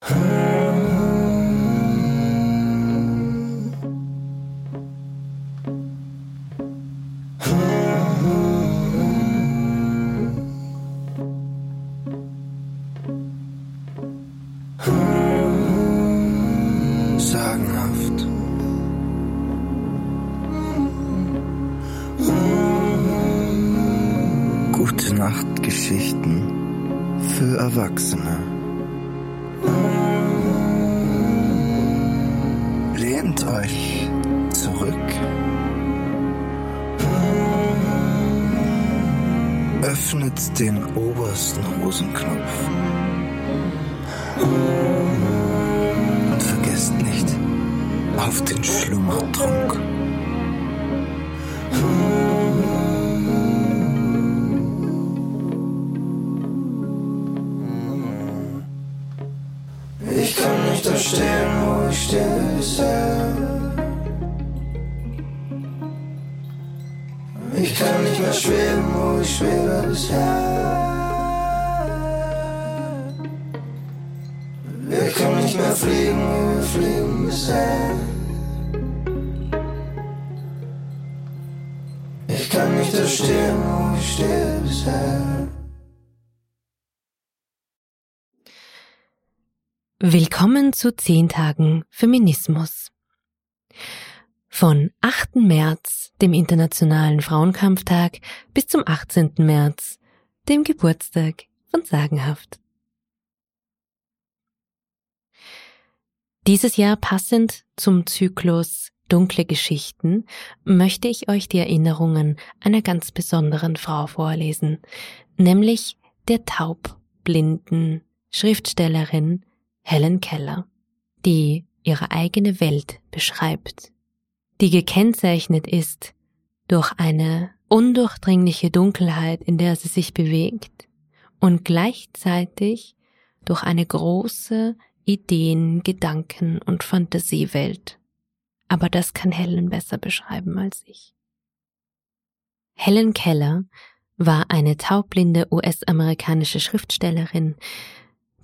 Sagenhaft. Bisher. Wir können nicht mehr fliegen, wir fliegen bisher. Ich kann nicht da stehen, wo ich stehe bisher. Willkommen zu 10 Tagen Feminismus. Von 8. März, dem Internationalen Frauenkampftag, bis zum 18. März, dem Geburtstag von Sagenhaft. Dieses Jahr passend zum Zyklus Dunkle Geschichten möchte ich euch die Erinnerungen einer ganz besonderen Frau vorlesen, nämlich der taubblinden Schriftstellerin Helen Keller, die ihre eigene Welt beschreibt, die gekennzeichnet ist durch eine undurchdringliche Dunkelheit, in der sie sich bewegt und gleichzeitig durch eine große Ideen, Gedanken und Fantasiewelt. Aber das kann Helen besser beschreiben als ich. Helen Keller war eine taubblinde US-amerikanische Schriftstellerin,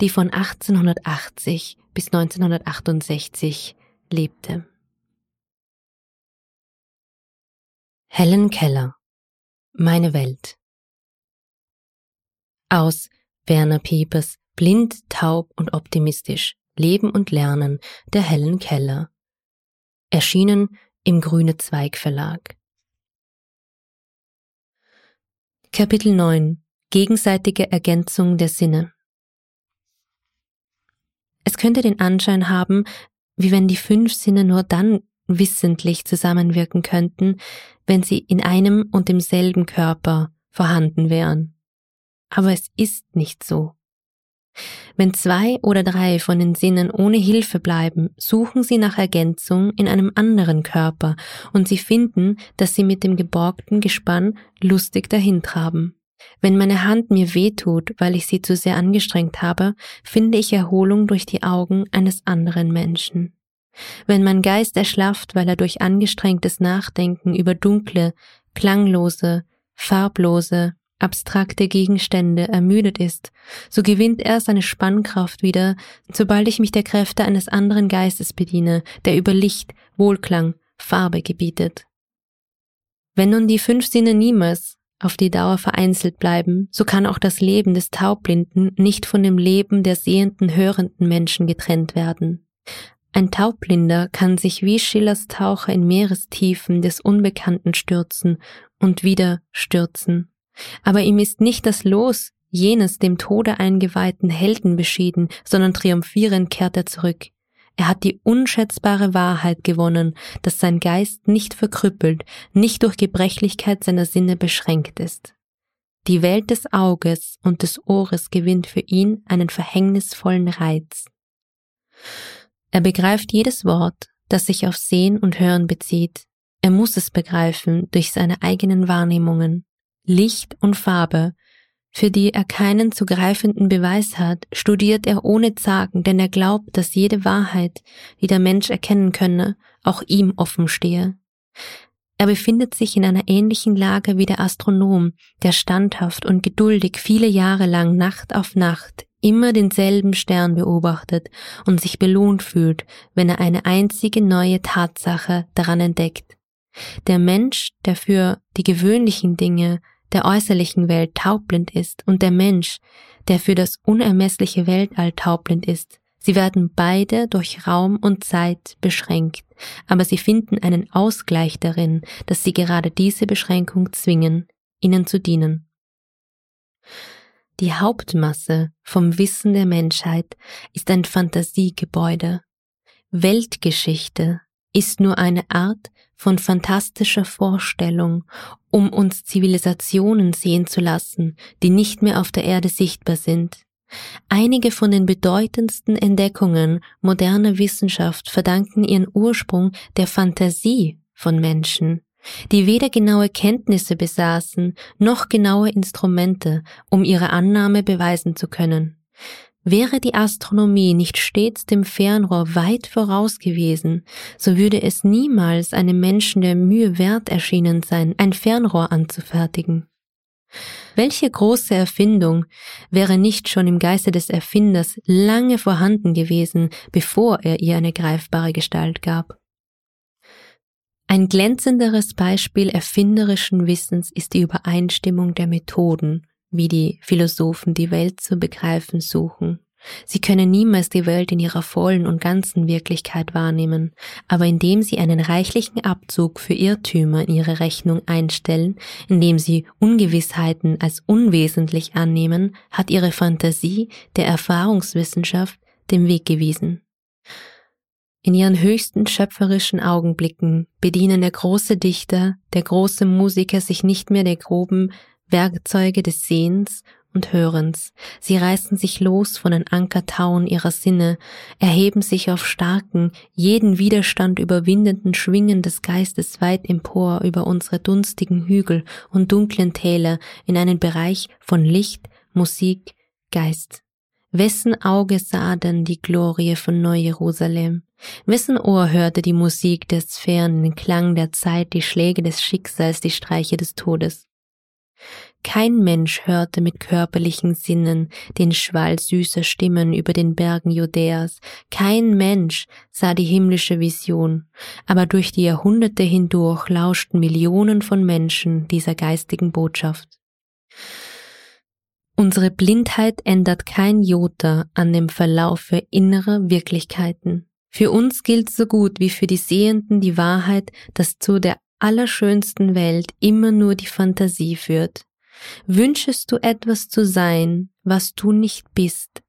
die von 1880 bis 1968 lebte. Helen Keller Meine Welt. Aus Werner Piepers Blind, taub und optimistisch Leben und Lernen der Helen Keller. Erschienen im Grüne Zweig Verlag. Kapitel 9 Gegenseitige Ergänzung der Sinne. Es könnte den Anschein haben, wie wenn die fünf Sinne nur dann wissentlich zusammenwirken könnten, wenn sie in einem und demselben Körper vorhanden wären. Aber es ist nicht so. Wenn zwei oder drei von den Sinnen ohne Hilfe bleiben, suchen sie nach Ergänzung in einem anderen Körper und sie finden, dass sie mit dem geborgten Gespann lustig dahintraben. Wenn meine Hand mir wehtut, weil ich sie zu sehr angestrengt habe, finde ich Erholung durch die Augen eines anderen Menschen. Wenn mein Geist erschlafft, weil er durch angestrengtes Nachdenken über dunkle, klanglose, farblose, abstrakte Gegenstände ermüdet ist, so gewinnt er seine Spannkraft wieder, sobald ich mich der Kräfte eines anderen Geistes bediene, der über Licht, Wohlklang, Farbe gebietet. Wenn nun die fünf Sinne niemals auf die Dauer vereinzelt bleiben, so kann auch das Leben des Taubblinden nicht von dem Leben der sehenden, hörenden Menschen getrennt werden. Ein Taubblinder kann sich wie Schillers Taucher in Meerestiefen des Unbekannten stürzen und wieder stürzen. Aber ihm ist nicht das Los jenes dem Tode eingeweihten Helden beschieden, sondern triumphierend kehrt er zurück. Er hat die unschätzbare Wahrheit gewonnen, dass sein Geist nicht verkrüppelt, nicht durch Gebrechlichkeit seiner Sinne beschränkt ist. Die Welt des Auges und des Ohres gewinnt für ihn einen verhängnisvollen Reiz. Er begreift jedes Wort, das sich auf Sehen und Hören bezieht. Er muss es begreifen durch seine eigenen Wahrnehmungen. Licht und Farbe für die er keinen zu greifenden Beweis hat, studiert er ohne Zagen, denn er glaubt, dass jede Wahrheit, die der Mensch erkennen könne, auch ihm offen stehe. Er befindet sich in einer ähnlichen Lage wie der Astronom, der standhaft und geduldig viele Jahre lang Nacht auf Nacht immer denselben Stern beobachtet und sich belohnt fühlt, wenn er eine einzige neue Tatsache daran entdeckt. Der Mensch, der für die gewöhnlichen Dinge der äußerlichen Welt taubblind ist und der Mensch, der für das unermessliche Weltall taubblind ist, sie werden beide durch Raum und Zeit beschränkt, aber sie finden einen Ausgleich darin, dass sie gerade diese Beschränkung zwingen, ihnen zu dienen. Die Hauptmasse vom Wissen der Menschheit ist ein Fantasiegebäude. Weltgeschichte ist nur eine Art von fantastischer Vorstellung, um uns Zivilisationen sehen zu lassen, die nicht mehr auf der Erde sichtbar sind. Einige von den bedeutendsten Entdeckungen moderner Wissenschaft verdanken ihren Ursprung der Fantasie von Menschen die weder genaue Kenntnisse besaßen noch genaue Instrumente, um ihre Annahme beweisen zu können. Wäre die Astronomie nicht stets dem Fernrohr weit voraus gewesen, so würde es niemals einem Menschen der Mühe wert erschienen sein, ein Fernrohr anzufertigen. Welche große Erfindung wäre nicht schon im Geiste des Erfinders lange vorhanden gewesen, bevor er ihr eine greifbare Gestalt gab? Ein glänzenderes Beispiel erfinderischen Wissens ist die Übereinstimmung der Methoden, wie die Philosophen die Welt zu begreifen suchen. Sie können niemals die Welt in ihrer vollen und ganzen Wirklichkeit wahrnehmen, aber indem sie einen reichlichen Abzug für Irrtümer in ihre Rechnung einstellen, indem sie Ungewissheiten als unwesentlich annehmen, hat ihre Fantasie der Erfahrungswissenschaft den Weg gewiesen. In ihren höchsten schöpferischen Augenblicken bedienen der große Dichter, der große Musiker sich nicht mehr der groben Werkzeuge des Sehens und Hörens. Sie reißen sich los von den Ankertauen ihrer Sinne, erheben sich auf starken, jeden Widerstand überwindenden Schwingen des Geistes weit empor über unsere dunstigen Hügel und dunklen Täler in einen Bereich von Licht, Musik, Geist. Wessen Auge sah denn die Glorie von Neu-Jerusalem? Wessen Ohr hörte die Musik der Sphären, den Klang der Zeit, die Schläge des Schicksals, die Streiche des Todes? Kein Mensch hörte mit körperlichen Sinnen den Schwall süßer Stimmen über den Bergen Judäas, kein Mensch sah die himmlische Vision, aber durch die Jahrhunderte hindurch lauschten Millionen von Menschen dieser geistigen Botschaft. Unsere Blindheit ändert kein Jota an dem Verlaufe innerer Wirklichkeiten. Für uns gilt so gut wie für die Sehenden die Wahrheit, dass zu der allerschönsten Welt immer nur die Fantasie führt. Wünschest du etwas zu sein, was du nicht bist,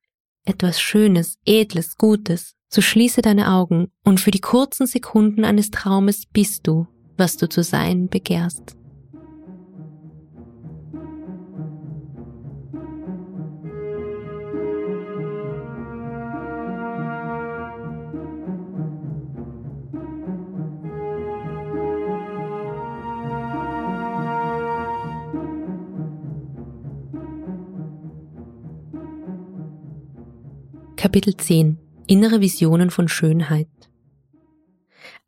etwas Schönes, Edles, Gutes, so schließe deine Augen und für die kurzen Sekunden eines Traumes bist du, was du zu sein begehrst. Kapitel 10 Innere Visionen von Schönheit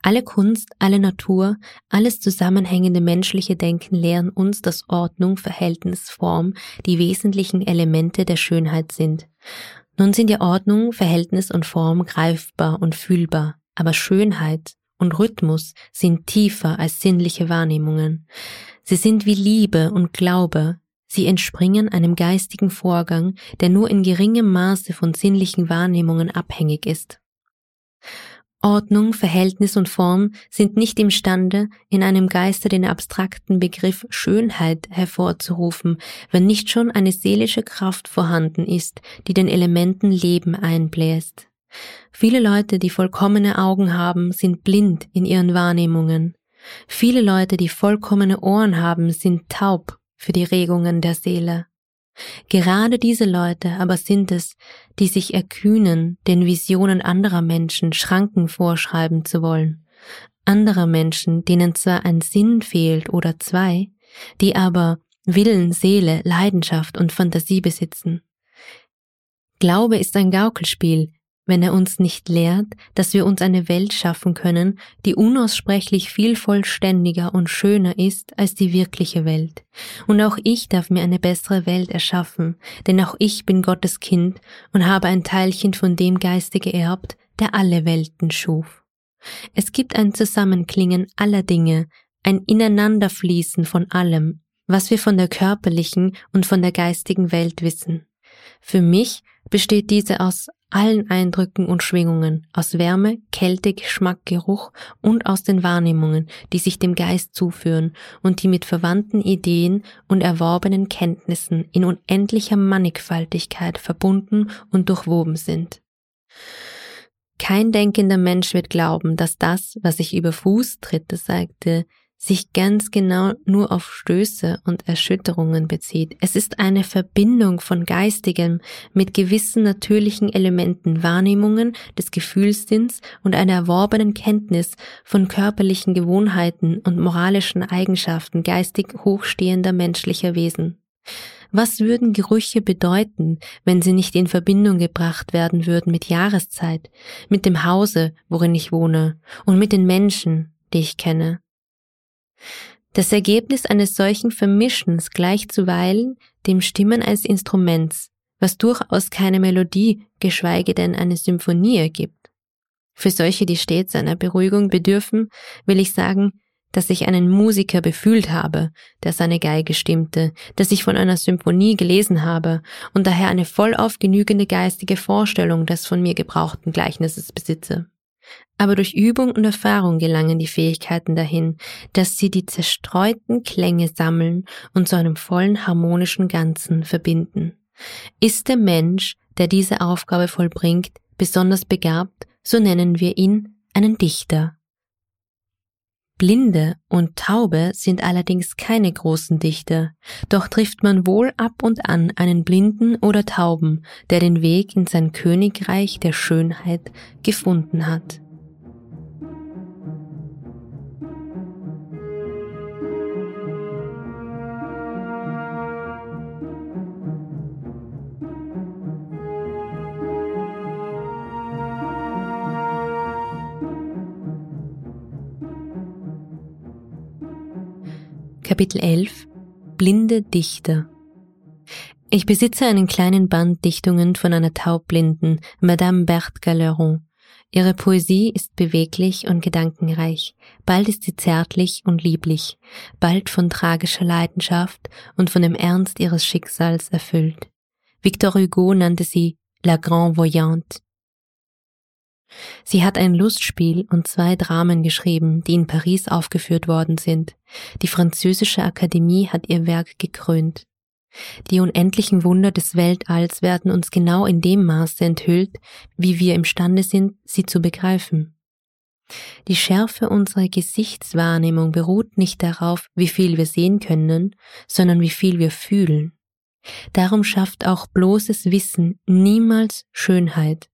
Alle Kunst, alle Natur, alles zusammenhängende menschliche Denken lehren uns, dass Ordnung, Verhältnis, Form die wesentlichen Elemente der Schönheit sind. Nun sind ja Ordnung, Verhältnis und Form greifbar und fühlbar, aber Schönheit und Rhythmus sind tiefer als sinnliche Wahrnehmungen. Sie sind wie Liebe und Glaube, Sie entspringen einem geistigen Vorgang, der nur in geringem Maße von sinnlichen Wahrnehmungen abhängig ist. Ordnung, Verhältnis und Form sind nicht imstande, in einem Geiste den abstrakten Begriff Schönheit hervorzurufen, wenn nicht schon eine seelische Kraft vorhanden ist, die den Elementen Leben einbläst. Viele Leute, die vollkommene Augen haben, sind blind in ihren Wahrnehmungen. Viele Leute, die vollkommene Ohren haben, sind taub für die Regungen der Seele. Gerade diese Leute aber sind es, die sich erkühnen, den Visionen anderer Menschen Schranken vorschreiben zu wollen, anderer Menschen, denen zwar ein Sinn fehlt oder zwei, die aber Willen, Seele, Leidenschaft und Fantasie besitzen. Glaube ist ein Gaukelspiel, wenn er uns nicht lehrt, dass wir uns eine Welt schaffen können, die unaussprechlich viel vollständiger und schöner ist als die wirkliche Welt. Und auch ich darf mir eine bessere Welt erschaffen, denn auch ich bin Gottes Kind und habe ein Teilchen von dem Geiste geerbt, der alle Welten schuf. Es gibt ein Zusammenklingen aller Dinge, ein Ineinanderfließen von allem, was wir von der körperlichen und von der geistigen Welt wissen. Für mich besteht diese aus allen Eindrücken und Schwingungen, aus Wärme, Kälte, Geschmack, Geruch und aus den Wahrnehmungen, die sich dem Geist zuführen und die mit verwandten Ideen und erworbenen Kenntnissen in unendlicher Mannigfaltigkeit verbunden und durchwoben sind. Kein denkender Mensch wird glauben, dass das, was ich über Fußtritte sagte, sich ganz genau nur auf Stöße und Erschütterungen bezieht. Es ist eine Verbindung von geistigem mit gewissen natürlichen Elementen, Wahrnehmungen des Gefühlssinns und einer erworbenen Kenntnis von körperlichen Gewohnheiten und moralischen Eigenschaften geistig hochstehender menschlicher Wesen. Was würden Gerüche bedeuten, wenn sie nicht in Verbindung gebracht werden würden mit Jahreszeit, mit dem Hause, worin ich wohne, und mit den Menschen, die ich kenne? Das Ergebnis eines solchen Vermischens gleicht zuweilen dem Stimmen eines Instruments, was durchaus keine Melodie, geschweige denn eine Symphonie ergibt. Für solche, die stets einer Beruhigung bedürfen, will ich sagen, dass ich einen Musiker befühlt habe, der seine Geige stimmte, dass ich von einer Symphonie gelesen habe und daher eine vollauf genügende geistige Vorstellung des von mir gebrauchten Gleichnisses besitze. Aber durch Übung und Erfahrung gelangen die Fähigkeiten dahin, dass sie die zerstreuten Klänge sammeln und zu einem vollen harmonischen Ganzen verbinden. Ist der Mensch, der diese Aufgabe vollbringt, besonders begabt, so nennen wir ihn einen Dichter. Blinde und Taube sind allerdings keine großen Dichter, doch trifft man wohl ab und an einen Blinden oder Tauben, der den Weg in sein Königreich der Schönheit gefunden hat. Kapitel 11 Blinde Dichter Ich besitze einen kleinen Band Dichtungen von einer taubblinden Madame Berthe Galeron. Ihre Poesie ist beweglich und gedankenreich, bald ist sie zärtlich und lieblich, bald von tragischer Leidenschaft und von dem Ernst ihres Schicksals erfüllt. Victor Hugo nannte sie La Grande Voyante, Sie hat ein Lustspiel und zwei Dramen geschrieben, die in Paris aufgeführt worden sind. Die französische Akademie hat ihr Werk gekrönt. Die unendlichen Wunder des Weltalls werden uns genau in dem Maße enthüllt, wie wir imstande sind, sie zu begreifen. Die Schärfe unserer Gesichtswahrnehmung beruht nicht darauf, wie viel wir sehen können, sondern wie viel wir fühlen. Darum schafft auch bloßes Wissen niemals Schönheit,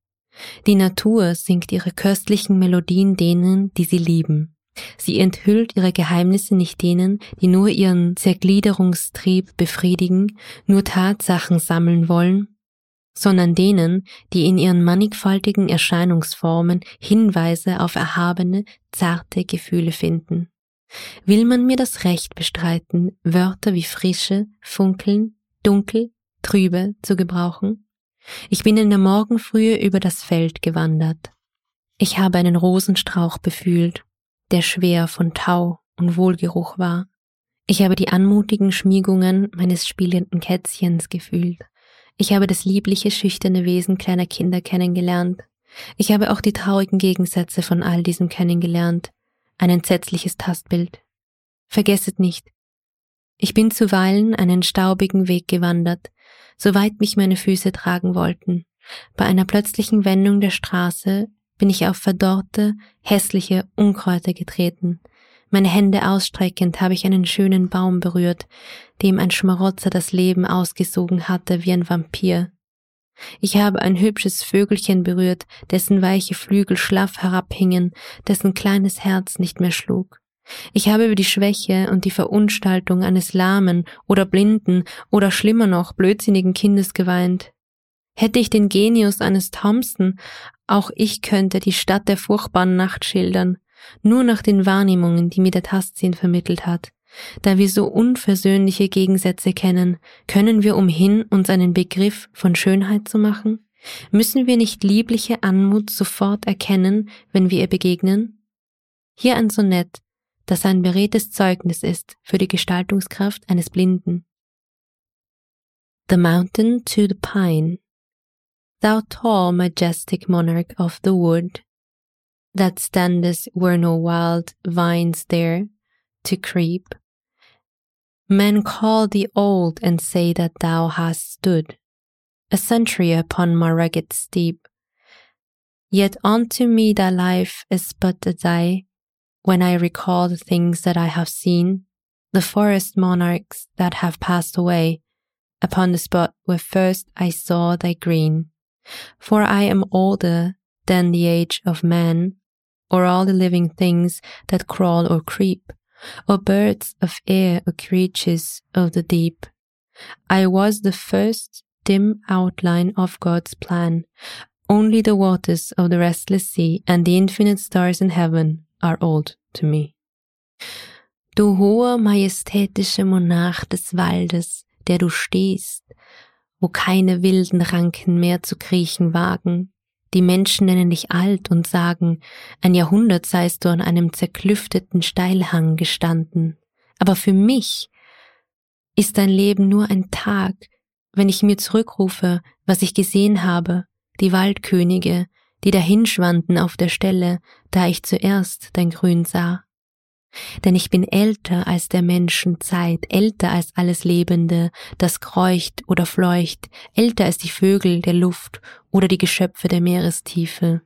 die Natur singt ihre köstlichen Melodien denen, die sie lieben. Sie enthüllt ihre Geheimnisse nicht denen, die nur ihren Zergliederungstrieb befriedigen, nur Tatsachen sammeln wollen, sondern denen, die in ihren mannigfaltigen Erscheinungsformen Hinweise auf erhabene, zarte Gefühle finden. Will man mir das Recht bestreiten, Wörter wie frische, funkeln, dunkel, trübe zu gebrauchen? Ich bin in der Morgenfrühe über das Feld gewandert. Ich habe einen Rosenstrauch befühlt, der schwer von Tau und Wohlgeruch war. Ich habe die anmutigen Schmiegungen meines spielenden Kätzchens gefühlt. Ich habe das liebliche, schüchterne Wesen kleiner Kinder kennengelernt. Ich habe auch die traurigen Gegensätze von all diesem kennengelernt. Ein entsetzliches Tastbild. Vergesset nicht, ich bin zuweilen einen staubigen Weg gewandert, soweit mich meine Füße tragen wollten. Bei einer plötzlichen Wendung der Straße bin ich auf verdorrte, hässliche Unkräuter getreten. Meine Hände ausstreckend habe ich einen schönen Baum berührt, dem ein Schmarotzer das Leben ausgesogen hatte wie ein Vampir. Ich habe ein hübsches Vögelchen berührt, dessen weiche Flügel schlaff herabhingen, dessen kleines Herz nicht mehr schlug. Ich habe über die Schwäche und die Verunstaltung eines lahmen oder blinden oder schlimmer noch blödsinnigen Kindes geweint. Hätte ich den Genius eines Thompson, auch ich könnte die Stadt der furchtbaren Nacht schildern, nur nach den Wahrnehmungen, die mir der Tastsinn vermittelt hat. Da wir so unversöhnliche Gegensätze kennen, können wir umhin, uns einen Begriff von Schönheit zu machen? Müssen wir nicht liebliche Anmut sofort erkennen, wenn wir ihr begegnen? Hier ein Sonett, das ein beredtes Zeugnis ist für die Gestaltungskraft eines Blinden. The mountain to the pine. Thou tall majestic monarch of the wood, that standest where no wild vines there to creep. Men call thee old and say that thou hast stood a century upon my rugged steep. Yet unto me thy life is but a day when I recall the things that I have seen, the forest monarchs that have passed away, upon the spot where first I saw thy green. For I am older than the age of man, or all the living things that crawl or creep, or birds of air or creatures of the deep. I was the first dim outline of God's plan. Only the waters of the restless sea and the infinite stars in heaven are old to me. Du hoher majestätischer Monarch des Waldes, der du stehst, wo keine wilden Ranken mehr zu kriechen wagen, die Menschen nennen dich alt und sagen, ein Jahrhundert seist du an einem zerklüfteten Steilhang gestanden. Aber für mich ist dein Leben nur ein Tag, wenn ich mir zurückrufe, was ich gesehen habe, die Waldkönige, die dahinschwanden auf der Stelle, da ich zuerst dein Grün sah. Denn ich bin älter als der Menschen Zeit, älter als alles Lebende, das kreucht oder fleucht, älter als die Vögel der Luft oder die Geschöpfe der Meerestiefe.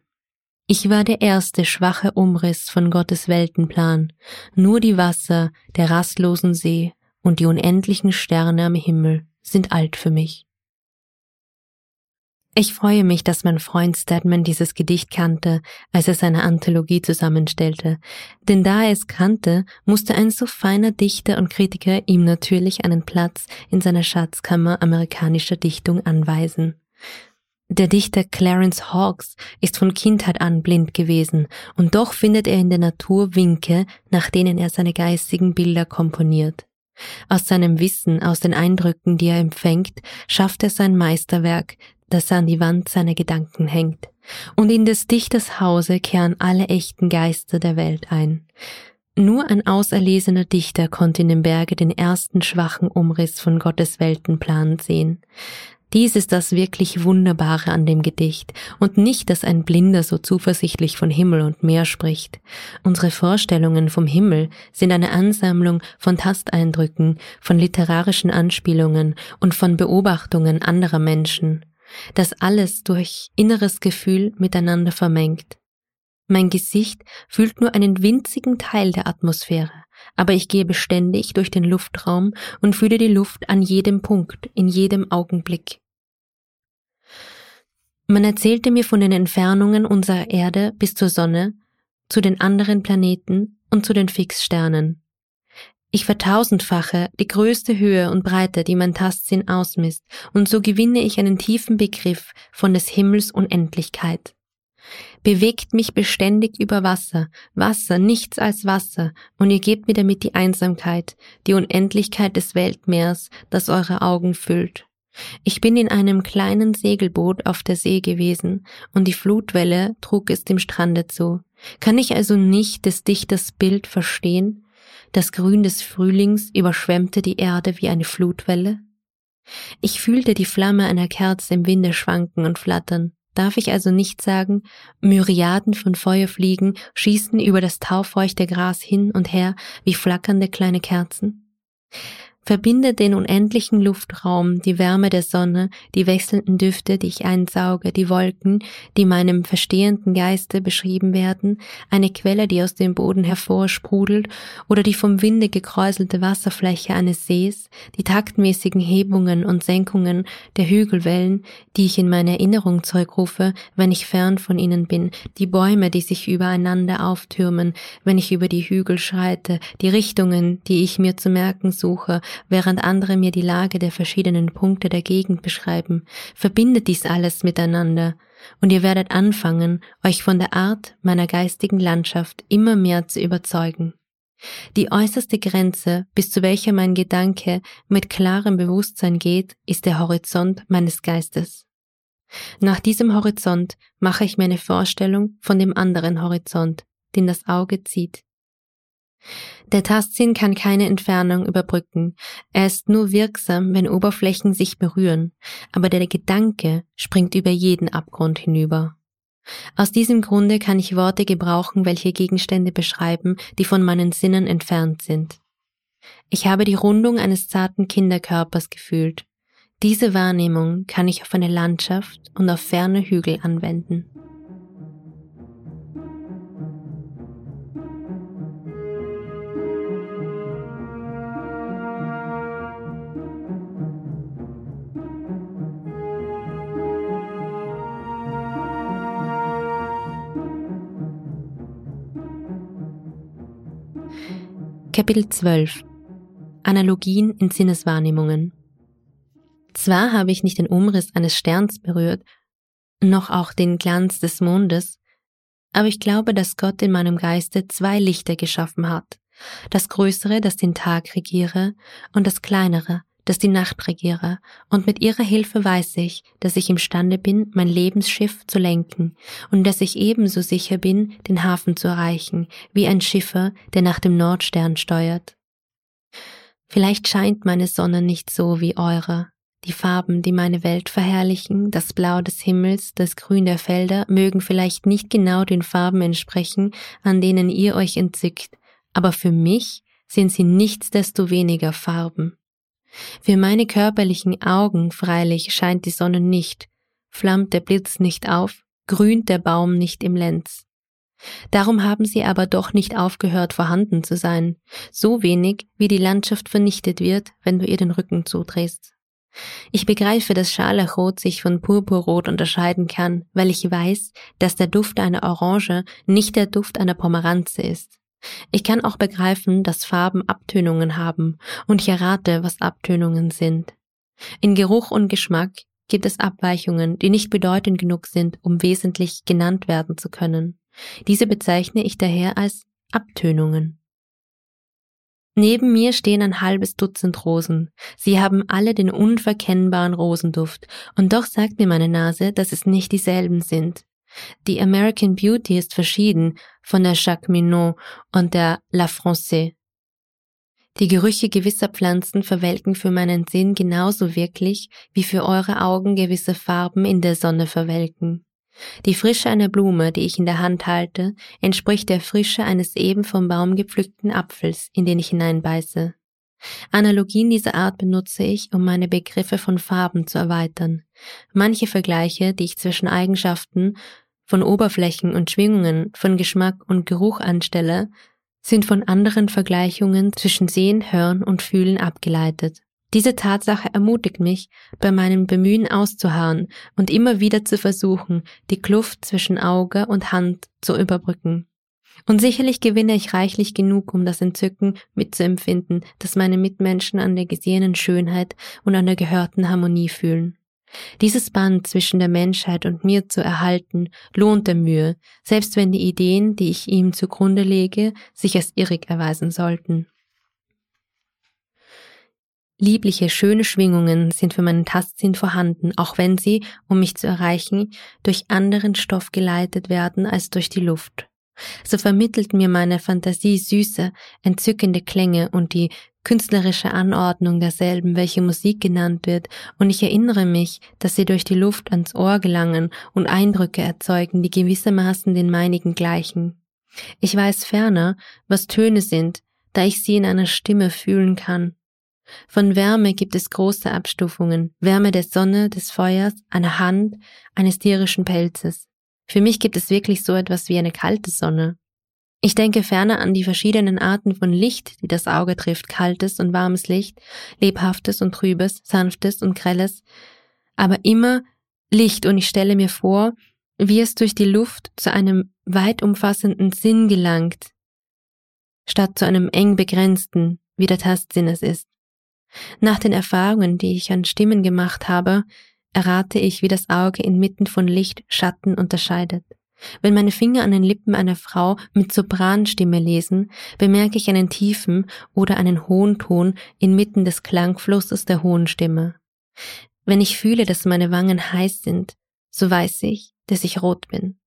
Ich war der erste schwache Umriss von Gottes Weltenplan, nur die Wasser der rastlosen See und die unendlichen Sterne am Himmel sind alt für mich. Ich freue mich, dass mein Freund Stedman dieses Gedicht kannte, als er seine Anthologie zusammenstellte, denn da er es kannte, musste ein so feiner Dichter und Kritiker ihm natürlich einen Platz in seiner Schatzkammer amerikanischer Dichtung anweisen. Der Dichter Clarence Hawkes ist von Kindheit an blind gewesen, und doch findet er in der Natur Winke, nach denen er seine geistigen Bilder komponiert. Aus seinem Wissen, aus den Eindrücken, die er empfängt, schafft er sein Meisterwerk, das an die Wand seiner Gedanken hängt. Und in des Dichters Hause kehren alle echten Geister der Welt ein. Nur ein auserlesener Dichter konnte in dem Berge den ersten schwachen Umriss von Gottes Weltenplan sehen. Dies ist das wirklich Wunderbare an dem Gedicht und nicht, dass ein Blinder so zuversichtlich von Himmel und Meer spricht. Unsere Vorstellungen vom Himmel sind eine Ansammlung von Tasteindrücken, von literarischen Anspielungen und von Beobachtungen anderer Menschen das alles durch inneres Gefühl miteinander vermengt. Mein Gesicht fühlt nur einen winzigen Teil der Atmosphäre, aber ich gehe beständig durch den Luftraum und fühle die Luft an jedem Punkt, in jedem Augenblick. Man erzählte mir von den Entfernungen unserer Erde bis zur Sonne, zu den anderen Planeten und zu den Fixsternen. Ich vertausendfache die größte Höhe und Breite, die mein Tastsinn ausmisst, und so gewinne ich einen tiefen Begriff von des Himmels Unendlichkeit. Bewegt mich beständig über Wasser, Wasser, nichts als Wasser, und ihr gebt mir damit die Einsamkeit, die Unendlichkeit des Weltmeers, das eure Augen füllt. Ich bin in einem kleinen Segelboot auf der See gewesen, und die Flutwelle trug es dem Strande zu. Kann ich also nicht des Dichters Bild verstehen? Das Grün des Frühlings überschwemmte die Erde wie eine Flutwelle. Ich fühlte die Flamme einer Kerze im Winde schwanken und flattern. Darf ich also nicht sagen, Myriaden von Feuerfliegen schießen über das taufeuchte Gras hin und her wie flackernde kleine Kerzen? Verbinde den unendlichen Luftraum, die Wärme der Sonne, die wechselnden Düfte, die ich einsauge, die Wolken, die meinem verstehenden Geiste beschrieben werden, eine Quelle, die aus dem Boden hervorsprudelt, oder die vom Winde gekräuselte Wasserfläche eines Sees, die taktmäßigen Hebungen und Senkungen der Hügelwellen, die ich in meine Erinnerung zurückrufe, wenn ich fern von ihnen bin, die Bäume, die sich übereinander auftürmen, wenn ich über die Hügel schreite, die Richtungen, die ich mir zu merken suche, während andere mir die Lage der verschiedenen Punkte der Gegend beschreiben, verbindet dies alles miteinander, und ihr werdet anfangen, euch von der Art meiner geistigen Landschaft immer mehr zu überzeugen. Die äußerste Grenze, bis zu welcher mein Gedanke mit klarem Bewusstsein geht, ist der Horizont meines Geistes. Nach diesem Horizont mache ich mir eine Vorstellung von dem anderen Horizont, den das Auge zieht. Der Tastsinn kann keine Entfernung überbrücken, er ist nur wirksam, wenn Oberflächen sich berühren, aber der Gedanke springt über jeden Abgrund hinüber. Aus diesem Grunde kann ich Worte gebrauchen, welche Gegenstände beschreiben, die von meinen Sinnen entfernt sind. Ich habe die Rundung eines zarten Kinderkörpers gefühlt. Diese Wahrnehmung kann ich auf eine Landschaft und auf ferne Hügel anwenden. Kapitel 12 Analogien in Sinneswahrnehmungen. Zwar habe ich nicht den Umriss eines Sterns berührt, noch auch den Glanz des Mondes, aber ich glaube, dass Gott in meinem Geiste zwei Lichter geschaffen hat, das Größere, das den Tag regiere, und das Kleinere, das die Nacht regiere, und mit ihrer Hilfe weiß ich, dass ich imstande bin, mein Lebensschiff zu lenken, und dass ich ebenso sicher bin, den Hafen zu erreichen, wie ein Schiffer, der nach dem Nordstern steuert. Vielleicht scheint meine Sonne nicht so wie eure. Die Farben, die meine Welt verherrlichen, das Blau des Himmels, das Grün der Felder, mögen vielleicht nicht genau den Farben entsprechen, an denen ihr euch entzückt, aber für mich sind sie nichtsdestoweniger Farben. Für meine körperlichen Augen freilich scheint die Sonne nicht, flammt der Blitz nicht auf, grünt der Baum nicht im Lenz. Darum haben sie aber doch nicht aufgehört vorhanden zu sein, so wenig wie die Landschaft vernichtet wird, wenn du ihr den Rücken zudrehst. Ich begreife, dass Scharlachrot sich von Purpurrot unterscheiden kann, weil ich weiß, dass der Duft einer Orange nicht der Duft einer Pomeranze ist. Ich kann auch begreifen, dass Farben Abtönungen haben, und ich errate, was Abtönungen sind. In Geruch und Geschmack gibt es Abweichungen, die nicht bedeutend genug sind, um wesentlich genannt werden zu können. Diese bezeichne ich daher als Abtönungen. Neben mir stehen ein halbes Dutzend Rosen. Sie haben alle den unverkennbaren Rosenduft, und doch sagt mir meine Nase, dass es nicht dieselben sind. Die American Beauty ist verschieden von der Jacques Minot und der La Francais. Die Gerüche gewisser Pflanzen verwelken für meinen Sinn genauso wirklich, wie für eure Augen gewisse Farben in der Sonne verwelken. Die Frische einer Blume, die ich in der Hand halte, entspricht der Frische eines eben vom Baum gepflückten Apfels, in den ich hineinbeiße. Analogien dieser Art benutze ich, um meine Begriffe von Farben zu erweitern. Manche Vergleiche, die ich zwischen Eigenschaften von Oberflächen und Schwingungen, von Geschmack und Geruch anstelle, sind von anderen Vergleichungen zwischen Sehen, Hören und Fühlen abgeleitet. Diese Tatsache ermutigt mich, bei meinem Bemühen auszuharren und immer wieder zu versuchen, die Kluft zwischen Auge und Hand zu überbrücken. Und sicherlich gewinne ich reichlich genug, um das Entzücken mitzuempfinden, das meine Mitmenschen an der gesehenen Schönheit und an der gehörten Harmonie fühlen. Dieses Band zwischen der Menschheit und mir zu erhalten, lohnt der Mühe, selbst wenn die Ideen, die ich ihm zugrunde lege, sich als irrig erweisen sollten. Liebliche, schöne Schwingungen sind für meinen Tastsinn vorhanden, auch wenn sie, um mich zu erreichen, durch anderen Stoff geleitet werden als durch die Luft. So vermittelt mir meine Fantasie süße, entzückende Klänge und die künstlerische Anordnung derselben, welche Musik genannt wird, und ich erinnere mich, dass sie durch die Luft ans Ohr gelangen und Eindrücke erzeugen, die gewissermaßen den meinigen gleichen. Ich weiß ferner, was Töne sind, da ich sie in einer Stimme fühlen kann. Von Wärme gibt es große Abstufungen, Wärme der Sonne, des Feuers, einer Hand, eines tierischen Pelzes. Für mich gibt es wirklich so etwas wie eine kalte Sonne. Ich denke ferner an die verschiedenen Arten von Licht, die das Auge trifft, kaltes und warmes Licht, lebhaftes und trübes, sanftes und grelles, aber immer Licht und ich stelle mir vor, wie es durch die Luft zu einem weit umfassenden Sinn gelangt, statt zu einem eng begrenzten, wie der Tastsinn es ist. Nach den Erfahrungen, die ich an Stimmen gemacht habe, errate ich, wie das Auge inmitten von Licht Schatten unterscheidet. Wenn meine Finger an den Lippen einer Frau mit Sopranstimme lesen, bemerke ich einen tiefen oder einen hohen Ton inmitten des Klangflusses der hohen Stimme. Wenn ich fühle, dass meine Wangen heiß sind, so weiß ich, dass ich rot bin.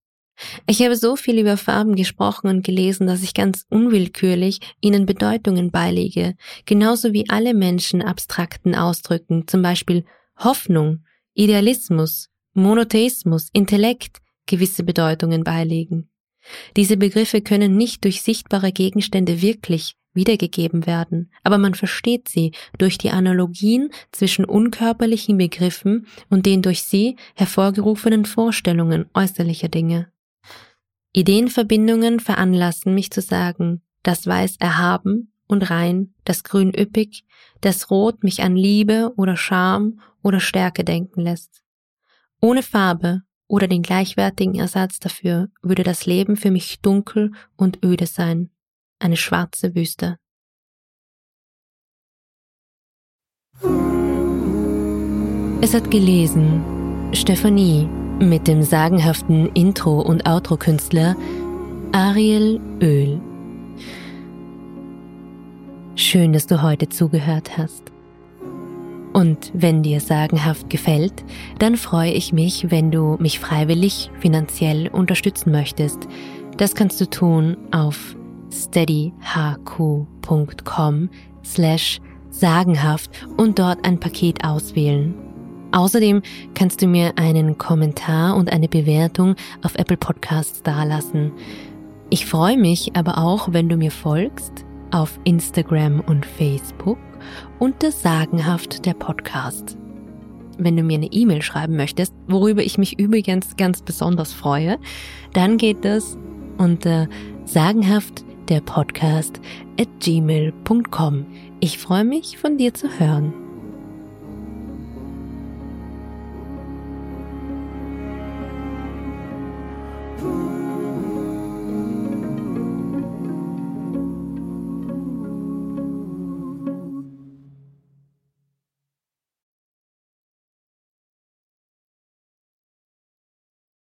Ich habe so viel über Farben gesprochen und gelesen, dass ich ganz unwillkürlich ihnen Bedeutungen beilege, genauso wie alle Menschen abstrakten Ausdrücken, zum Beispiel Hoffnung, Idealismus, Monotheismus, Intellekt, gewisse Bedeutungen beilegen. Diese Begriffe können nicht durch sichtbare Gegenstände wirklich wiedergegeben werden, aber man versteht sie durch die Analogien zwischen unkörperlichen Begriffen und den durch sie hervorgerufenen Vorstellungen äußerlicher Dinge. Ideenverbindungen veranlassen mich zu sagen, das Weiß erhaben und rein, das Grün üppig, das Rot mich an Liebe oder Scham oder Stärke denken lässt. Ohne Farbe oder den gleichwertigen Ersatz dafür würde das Leben für mich dunkel und öde sein, eine schwarze Wüste. Es hat gelesen Stephanie mit dem sagenhaften Intro- und Outro-Künstler Ariel Öl. Schön, dass du heute zugehört hast. Und wenn dir sagenhaft gefällt, dann freue ich mich, wenn du mich freiwillig finanziell unterstützen möchtest. Das kannst du tun auf steadyhq.com slash sagenhaft und dort ein Paket auswählen. Außerdem kannst du mir einen Kommentar und eine Bewertung auf Apple Podcasts dalassen. Ich freue mich aber auch, wenn du mir folgst auf Instagram und Facebook unter Sagenhaft der Podcast. Wenn du mir eine E-Mail schreiben möchtest, worüber ich mich übrigens ganz besonders freue, dann geht das unter sagenhaft der Podcast at gmail.com. Ich freue mich, von dir zu hören.